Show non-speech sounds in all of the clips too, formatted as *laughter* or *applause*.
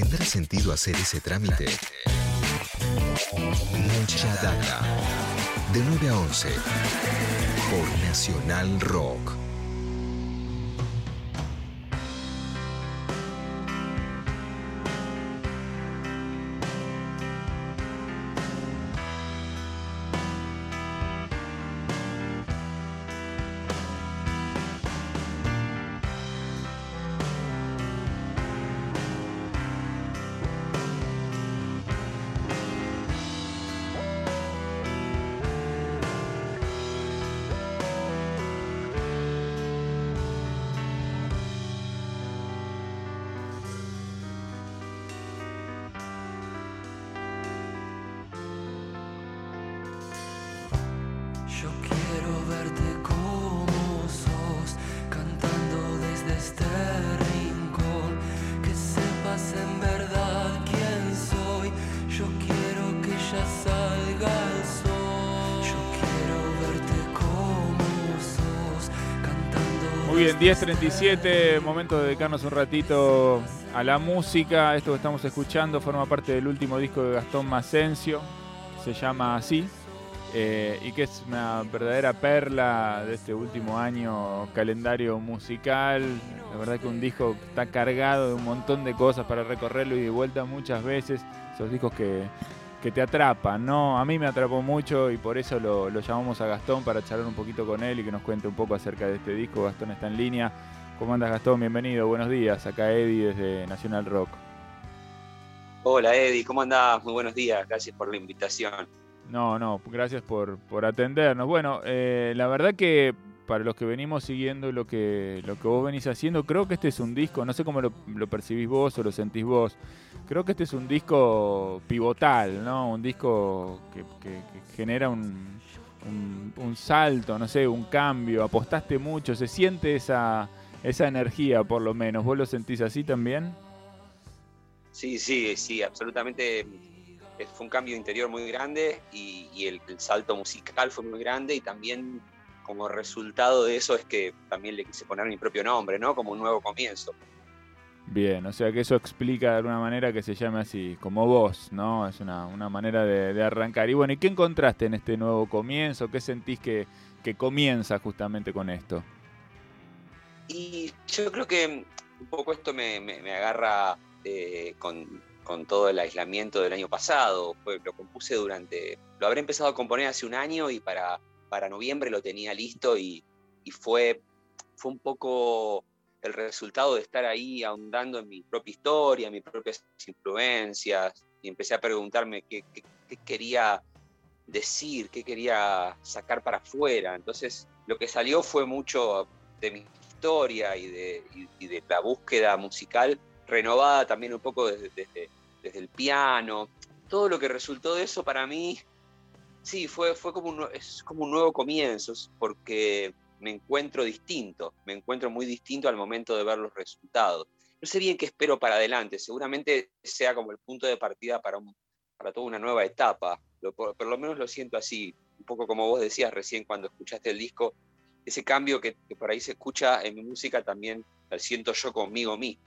¿Tendrá sentido hacer ese trámite? Mucha data. De 9 a 11. Por Nacional Rock. Muy bien, 10.37, momento de dedicarnos un ratito a la música. Esto que estamos escuchando forma parte del último disco de Gastón Macencio, se llama así, eh, y que es una verdadera perla de este último año calendario musical. La verdad que un disco está cargado de un montón de cosas para recorrerlo y de vuelta muchas veces. Esos discos que, que te atrapan, ¿no? A mí me atrapó mucho y por eso lo, lo llamamos a Gastón para charlar un poquito con él y que nos cuente un poco acerca de este disco. Gastón está en línea. ¿Cómo andas Gastón? Bienvenido, buenos días. Acá Eddie desde Nacional Rock. Hola Eddie, ¿cómo andás? Muy buenos días, gracias por la invitación. No, no, gracias por, por atendernos. Bueno, eh, la verdad que para los que venimos siguiendo lo que, lo que vos venís haciendo, creo que este es un disco, no sé cómo lo, percibís vos o lo sentís vos, creo que este es un disco pivotal, ¿no? Un disco que, que- que genera un, un- un salto, no sé, un cambio, apostaste mucho, se siente esa, esa energía por lo menos. ¿Vos lo sentís así también? Sí, sí, sí, absolutamente. Eh, Fue un cambio interior muy grande y, y el, el salto musical fue muy grande y también como resultado de eso es que también le quise poner mi propio nombre, ¿no? Como un nuevo comienzo. Bien, o sea que eso explica de alguna manera que se llame así, como vos, ¿no? Es una, una manera de, de arrancar. Y bueno, ¿y qué encontraste en este nuevo comienzo? ¿Qué sentís que, que comienza justamente con esto? Y yo creo que un poco esto me, me- me agarra eh, con, con todo el aislamiento del año pasado. Fue- lo compuse durante. Lo habré empezado a componer hace un año y para, para noviembre lo tenía listo y, y fue, fue un poco el resultado de estar ahí ahondando en mi propia historia, mis propias influencias, y empecé a preguntarme qué, qué- quería decir, qué quería sacar para afuera. Entonces, lo que salió fue mucho de mi historia y de, y- de la búsqueda musical renovada también un poco desde- desde el piano. Todo lo que resultó de eso para mí, sí, fue, fue como, un, es como un nuevo comienzo, porque me encuentro distinto, me encuentro muy distinto al momento de ver los resultados. No sé bien qué espero para adelante, seguramente sea como el punto de partida para, un- para toda una nueva etapa, por lo menos lo siento así, un poco como vos decías recién cuando escuchaste el disco, ese cambio que, que por ahí se escucha en mi música también lo siento yo conmigo mismo.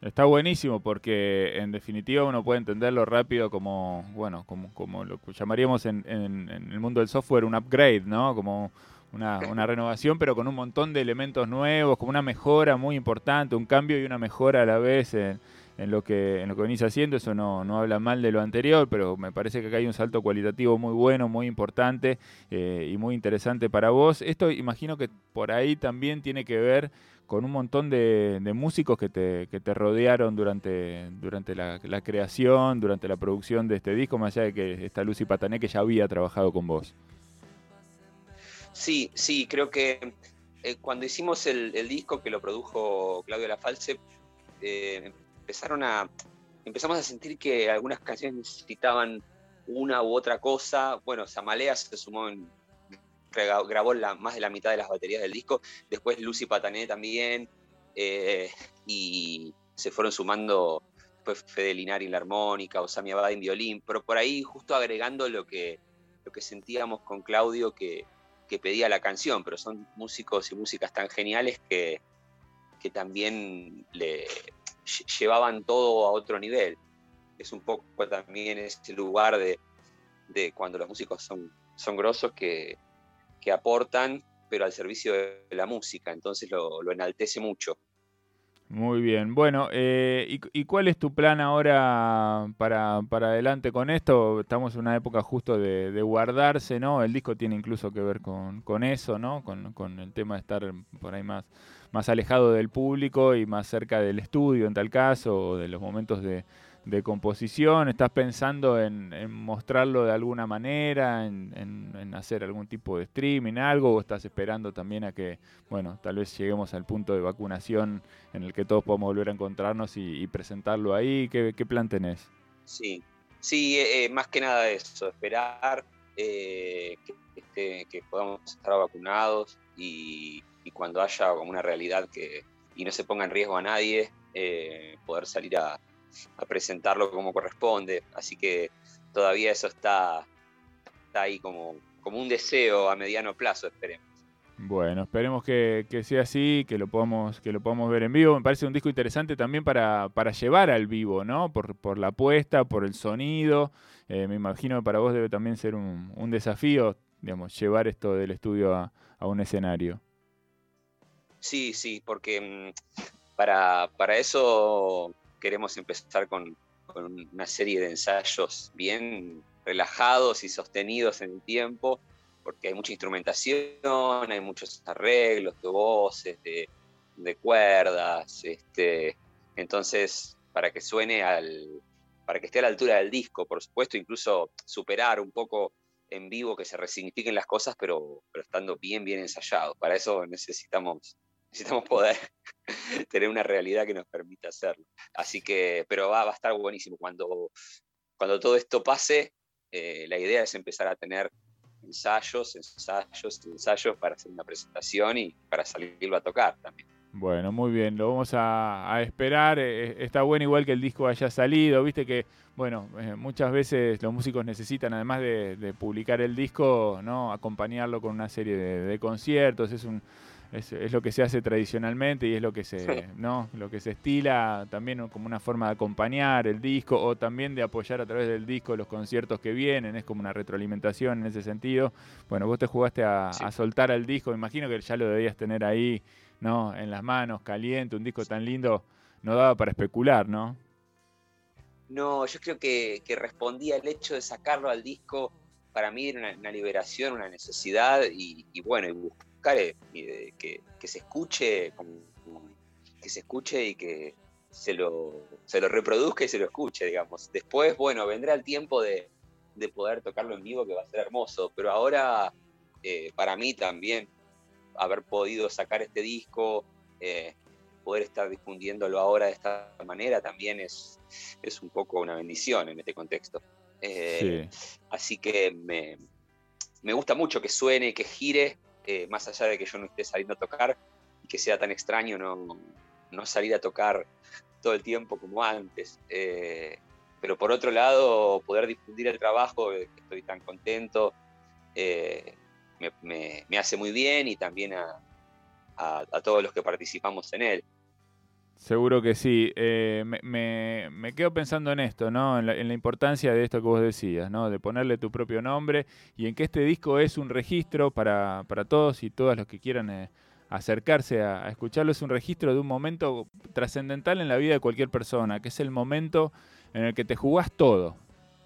Está buenísimo porque en definitiva uno puede entenderlo rápido como, bueno, como, como lo llamaríamos en, el mundo del software un upgrade, ¿no? Como una, renovación, pero con un montón de elementos nuevos, como una mejora muy importante, un cambio y una mejora a la vez en, en lo que en lo que venís haciendo. Eso no, no habla mal de lo anterior, pero me parece que acá hay un salto cualitativo muy bueno, muy importante eh, y muy interesante para vos. Esto imagino que por ahí también tiene que ver con un montón de, músicos que te, rodearon durante, la, creación, durante la producción de este disco, más allá de que está Lucy Patané que ya había trabajado con vos. Sí, sí, creo que eh, cuando hicimos el, disco que lo produjo Claudio Lafalce, eh, empezaron a, empezamos a sentir que algunas canciones necesitaban una u otra cosa. Bueno, Samalea se sumó en, grabó más de la mitad de las baterías del disco, después Lucy Patané también, eh, y se fueron sumando después Fede Linari en la armónica, Osami Abad en violín, pero por ahí justo agregando lo que, lo que sentíamos con Claudio que, que pedía la canción, pero son músicos y músicas tan geniales que, que también le llevaban todo a otro nivel. Es un poco también ese lugar de, cuando los músicos son, son grosos que, aportan, pero al servicio de la música, entonces lo, lo enaltece mucho. Muy bien. Bueno, eh, y, cuál es tu plan ahora para, para, adelante con esto? Estamos en una época justo de, guardarse, ¿no? El disco tiene incluso que ver con, con eso, ¿no? Con, con, el tema de estar por ahí más, más alejado del público y más cerca del estudio en tal caso, o de los momentos de, de composición? ¿Estás pensando en, mostrarlo de alguna manera, en, hacer algún tipo de streaming, algo? ¿O estás esperando también a que, bueno, tal vez lleguemos al punto de vacunación en el que todos podamos volver a encontrarnos y, presentarlo ahí? ¿Qué, plan tenés? Sí, sí, eh, eh, más que nada eso, esperar eh, que, que, podamos estar vacunados y, cuando haya como una realidad que y no se ponga en riesgo a nadie, poder salir a, a presentarlo como corresponde. Así que todavía eso está, está ahí como, como un deseo a mediano plazo, esperemos. Bueno, esperemos que, sea así, que lo podamos, que lo podamos ver en vivo. Me parece un disco interesante también para, para llevar al vivo, ¿no? Por, por la apuesta, por el sonido. Eh, me imagino que para vos debe también ser un, un desafío, digamos, llevar esto del estudio a, a, un escenario. Sí, sí, porque mm, para, para eso queremos empezar con, una serie de ensayos bien relajados y sostenidos en el tiempo, porque hay mucha instrumentación, hay muchos arreglos de voces, de, cuerdas, este, entonces para que suene al, para que esté a la altura del disco, por supuesto, incluso superar un poco en vivo que se resignifiquen las cosas, pero, pero estando bien, bien ensayado. Para eso necesitamos necesitamos poder *laughs* tener una realidad que nos permita hacerlo. Así que, pero va, a estar buenísimo. Cuando, cuando todo esto pase, eh, la idea es empezar a tener ensayos, ensayos, ensayos para hacer una presentación y para salirlo a tocar también. Bueno, muy bien, lo vamos a, esperar. Eh, eh, está bueno igual que el disco haya salido, viste que, bueno, muchas veces los músicos necesitan, además de, publicar el disco, ¿no? acompañarlo con una serie de conciertos. Es un, es, lo que se hace tradicionalmente y es lo que se, ¿no? lo que se estila también como una forma de acompañar el disco o también de apoyar a través del disco los conciertos que vienen, es como una retroalimentación en ese sentido. Bueno, vos te jugaste a, soltar al disco, me imagino que ya lo debías tener ahí, ¿no? En las manos, caliente, un disco tan lindo, no daba para especular, ¿no? No, yo creo que, respondía el hecho de sacarlo al disco, para mí era una, liberación, una necesidad y, y bueno, y que, se escuche, que se escuche y que se lo, se lo reproduzca y se lo escuche, digamos. Después, bueno, vendrá el tiempo de, poder tocarlo en vivo, que va a ser hermoso, pero ahora, eh, para mí también, haber podido sacar este disco, eh, poder estar difundiéndolo ahora de esta manera, también es, es un poco una bendición en este contexto. Eh, así que me, me gusta mucho que suene, que gire, eh, más allá de que yo no esté saliendo a tocar y que sea tan extraño no, no salir a tocar todo el tiempo como antes. Eh, pero por otro lado, poder difundir el trabajo, que estoy tan contento, eh, me, me, hace muy bien y también a, a todos los que participamos en él. Seguro que sí. Eh, me, me, quedo pensando en esto, ¿no? En la, importancia de esto que vos decías, ¿no? De ponerle tu propio nombre y en que este disco es un registro para, para todos y todas los que quieran eh, acercarse a, escucharlo. Es un registro de un momento trascendental en la vida de cualquier persona, que es el momento en el que te jugás todo,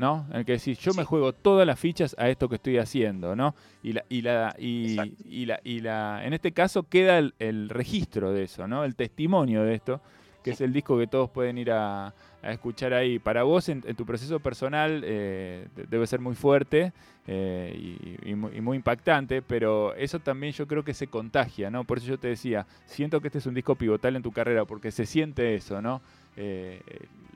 ¿no? En el que decís, yo me juego todas las fichas a esto que estoy haciendo, ¿no? Y la, y la, y, la, y la, en este caso queda el, registro de eso, ¿no? El testimonio de esto, que es el disco que todos pueden ir a, escuchar ahí. Para vos, en, tu proceso personal, eh, debe ser muy fuerte eh, y, muy, impactante, pero eso también yo creo que se contagia, ¿no? Por eso yo te decía, siento que este es un disco pivotal en tu carrera, porque se siente eso, ¿no? Eh,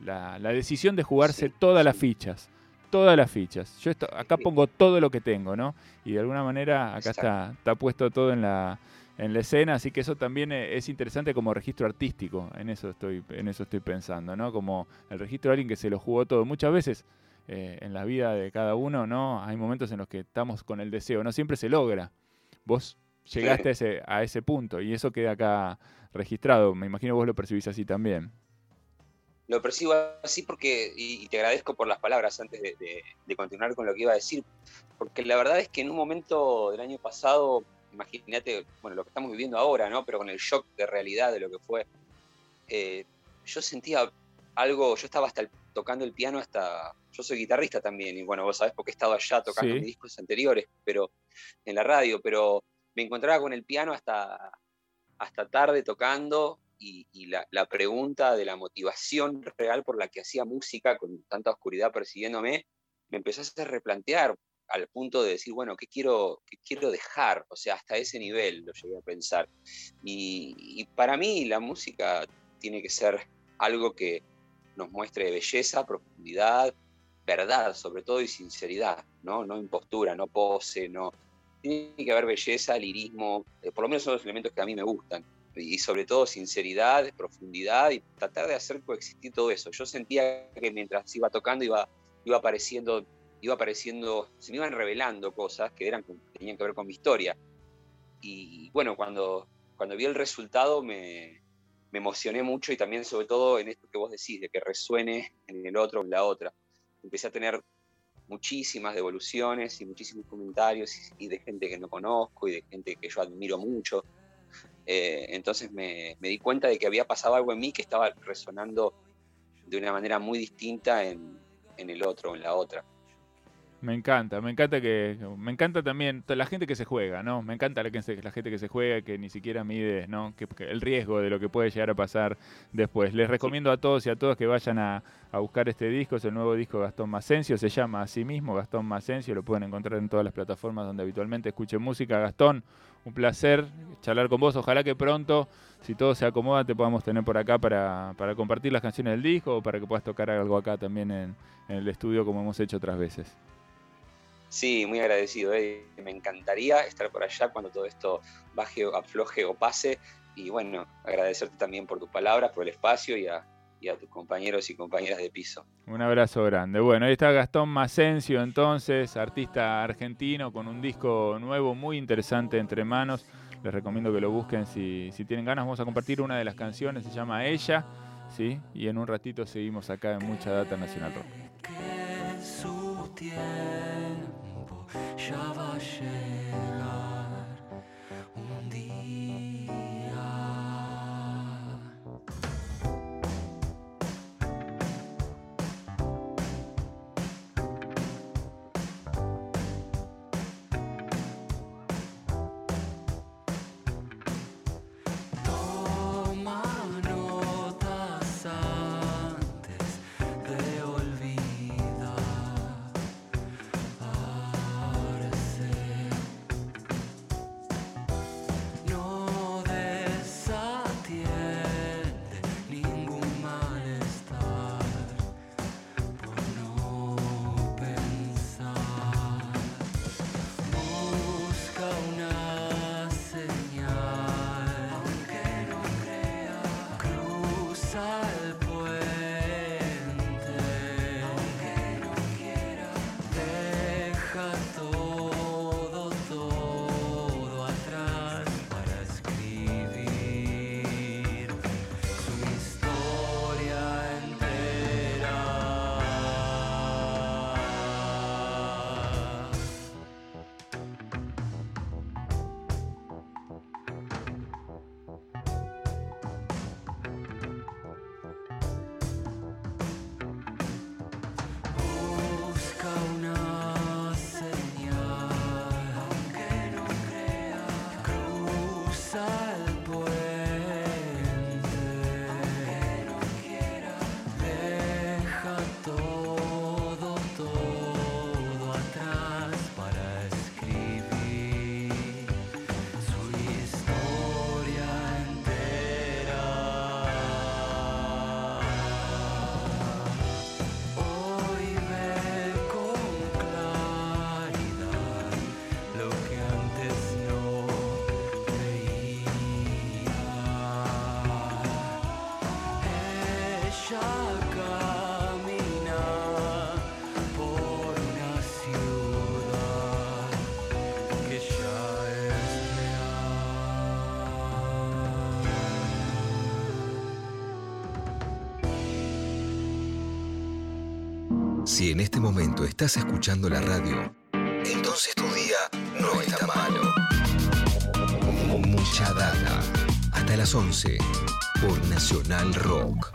la, decisión de jugarse todas las fichas todas las fichas. Yo esto, acá pongo todo lo que tengo, ¿no? Y de alguna manera acá está, está puesto todo en la, en la escena, así que eso también e, es interesante como registro artístico, en eso estoy, en eso estoy pensando, ¿no? Como el registro de alguien que se lo jugó todo. Muchas veces eh, en la vida de cada uno, ¿no? Hay momentos en los que estamos con el deseo, no siempre se logra. Vos llegaste a ese, a ese punto y eso queda acá registrado. Me imagino vos lo percibís así también. Lo percibo así porque, y, te agradezco por las palabras antes de, continuar con lo que iba a decir, porque la verdad es que en un momento del año pasado, imagínate, bueno, lo que estamos viviendo ahora, ¿no? Pero con el shock de realidad de lo que fue, eh, yo sentía algo, yo estaba hasta tocando el piano hasta, yo soy guitarrista también, y bueno, vos sabés porque he estado allá tocando mis discos anteriores, pero en la radio, pero me encontraba con el piano hasta, hasta tarde tocando y, la, pregunta de la motivación real por la que hacía música con tanta oscuridad persiguiéndome, me empezó a hacer replantear al punto de decir, bueno, ¿qué quiero, qué quiero dejar? O sea, hasta ese nivel lo llegué a pensar. Y, para mí la música tiene que ser algo que nos muestre belleza, profundidad, verdad, sobre todo, y sinceridad, ¿no? No impostura, no pose, no. Tiene que haber belleza, lirismo, eh, por lo menos son los elementos que a mí me gustan y sobre todo sinceridad, profundidad y tratar de hacer coexistir todo eso. Yo sentía que mientras iba tocando iba, iba apareciendo, iba apareciendo, se me iban revelando cosas que eran, tenían que ver con mi historia. Y bueno, cuando, cuando vi el resultado me, me emocioné mucho y también sobre todo en esto que vos decís, de que resuene en el otro, en la otra. Empecé a tener muchísimas devoluciones y muchísimos comentarios y de gente que no conozco y de gente que yo admiro mucho eh, entonces me, di cuenta de que había pasado algo en mí que estaba resonando de una manera muy distinta en, en el otro, en la otra. Me encanta, me encanta que me encanta también la gente que se juega, ¿no? Me encanta la, gente que se juega, que ni siquiera mide, ¿no? El riesgo de lo que puede llegar a pasar después. Les recomiendo a todos y a todas que vayan a, buscar este disco, es el nuevo disco de Gastón Macencio, se llama así mismo Gastón Macencio, lo pueden encontrar en todas las plataformas donde habitualmente escuchen música. Gastón, un placer charlar con vos, ojalá que pronto, si todo se acomoda, te podamos tener por acá para, compartir las canciones del disco o para que puedas tocar algo acá también en el estudio como hemos hecho otras veces. Sí, muy agradecido. Eh. Me encantaría estar por allá cuando todo esto baje, afloje o pase. Y bueno, agradecerte también por tus palabras, por el espacio y a, tus compañeros y compañeras de piso. Un abrazo grande. Bueno, ahí está Gastón Macencio, entonces, artista argentino con un disco nuevo muy interesante entre manos. Les recomiendo que lo busquen si, si tienen ganas. Vamos a compartir una de las canciones, se llama Ella, ¿sí? Y en un ratito seguimos acá en Mucha Data Nacional Rock. Java Si en este momento estás escuchando la radio, entonces tu día no está malo. Mucha data. Hasta las 11 por Nacional Rock.